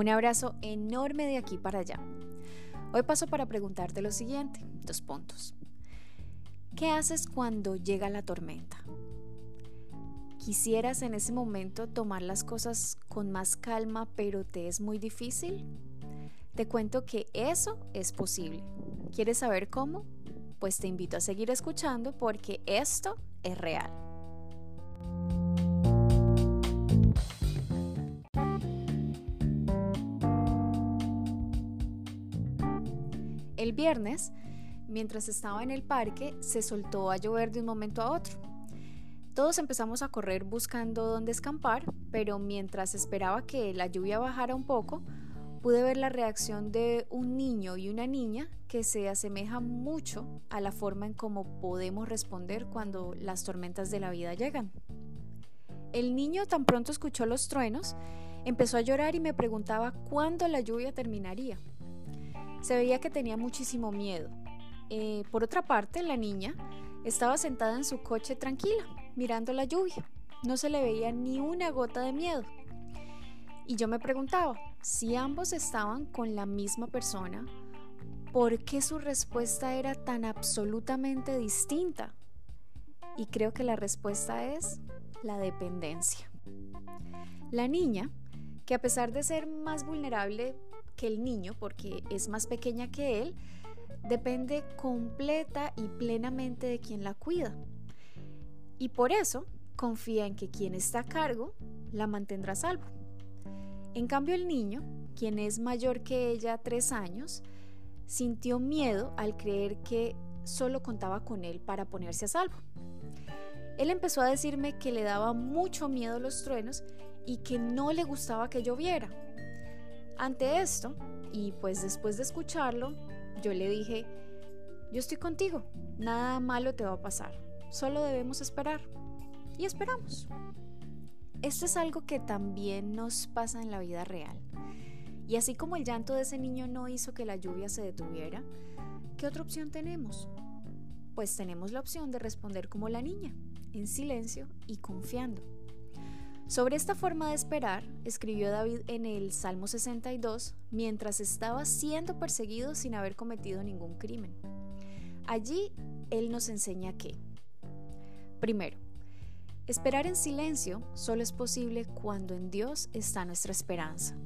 Un abrazo enorme de aquí para allá. Hoy paso para preguntarte lo siguiente, dos puntos. ¿Qué haces cuando llega la tormenta? ¿Quisieras en ese momento tomar las cosas con más calma, pero te es muy difícil? Te cuento que eso es posible. ¿Quieres saber cómo? Pues te invito a seguir escuchando porque esto es real. El viernes, mientras estaba en el parque, se soltó a llover de un momento a otro. Todos empezamos a correr buscando dónde escampar, pero mientras esperaba que la lluvia bajara un poco, pude ver la reacción de un niño y una niña que se asemeja mucho a la forma en cómo podemos responder cuando las tormentas de la vida llegan. El niño tan pronto escuchó los truenos, empezó a llorar y me preguntaba cuándo la lluvia terminaría. Se veía que tenía muchísimo miedo. Eh, por otra parte, la niña estaba sentada en su coche tranquila, mirando la lluvia. No se le veía ni una gota de miedo. Y yo me preguntaba, si ambos estaban con la misma persona, ¿por qué su respuesta era tan absolutamente distinta? Y creo que la respuesta es la dependencia. La niña, que a pesar de ser más vulnerable que el niño, porque es más pequeña que él, depende completa y plenamente de quien la cuida. Y por eso confía en que quien está a cargo la mantendrá salvo. En cambio el niño, quien es mayor que ella tres años, sintió miedo al creer que solo contaba con él para ponerse a salvo. Él empezó a decirme que le daba mucho miedo los truenos y que no le gustaba que lloviera, ante esto, y pues después de escucharlo, yo le dije, yo estoy contigo, nada malo te va a pasar, solo debemos esperar. Y esperamos. Esto es algo que también nos pasa en la vida real. Y así como el llanto de ese niño no hizo que la lluvia se detuviera, ¿qué otra opción tenemos? Pues tenemos la opción de responder como la niña, en silencio y confiando. Sobre esta forma de esperar, escribió David en el Salmo 62 mientras estaba siendo perseguido sin haber cometido ningún crimen. Allí él nos enseña que, primero, esperar en silencio solo es posible cuando en Dios está nuestra esperanza.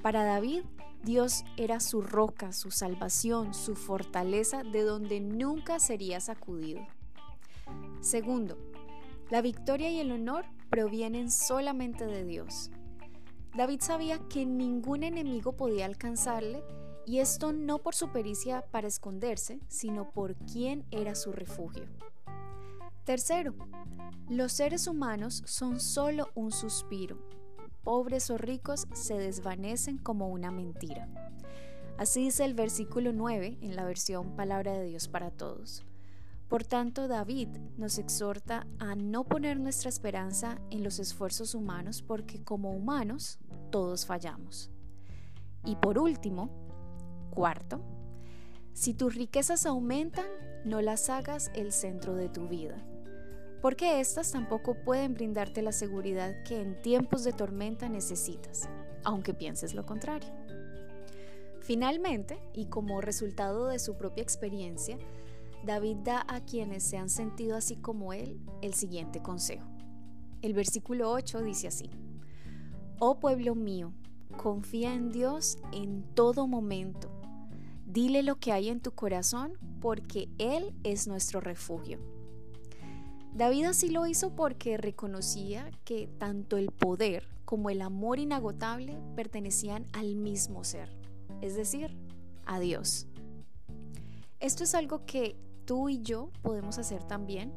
Para David, Dios era su roca, su salvación, su fortaleza de donde nunca sería sacudido. Segundo, la victoria y el honor provienen solamente de Dios. David sabía que ningún enemigo podía alcanzarle y esto no por su pericia para esconderse, sino por quién era su refugio. Tercero, los seres humanos son solo un suspiro. Pobres o ricos se desvanecen como una mentira. Así dice el versículo 9 en la versión Palabra de Dios para Todos. Por tanto, David nos exhorta a no poner nuestra esperanza en los esfuerzos humanos porque como humanos todos fallamos. Y por último, cuarto, si tus riquezas aumentan, no las hagas el centro de tu vida, porque éstas tampoco pueden brindarte la seguridad que en tiempos de tormenta necesitas, aunque pienses lo contrario. Finalmente, y como resultado de su propia experiencia, David da a quienes se han sentido así como él el siguiente consejo. El versículo 8 dice así, Oh pueblo mío, confía en Dios en todo momento. Dile lo que hay en tu corazón porque Él es nuestro refugio. David así lo hizo porque reconocía que tanto el poder como el amor inagotable pertenecían al mismo ser, es decir, a Dios. Esto es algo que tú y yo podemos hacer también,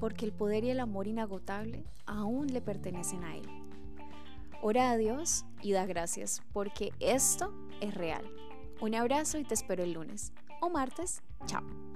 porque el poder y el amor inagotable aún le pertenecen a Él. Ora a Dios y da gracias, porque esto es real. Un abrazo y te espero el lunes o martes. Chao.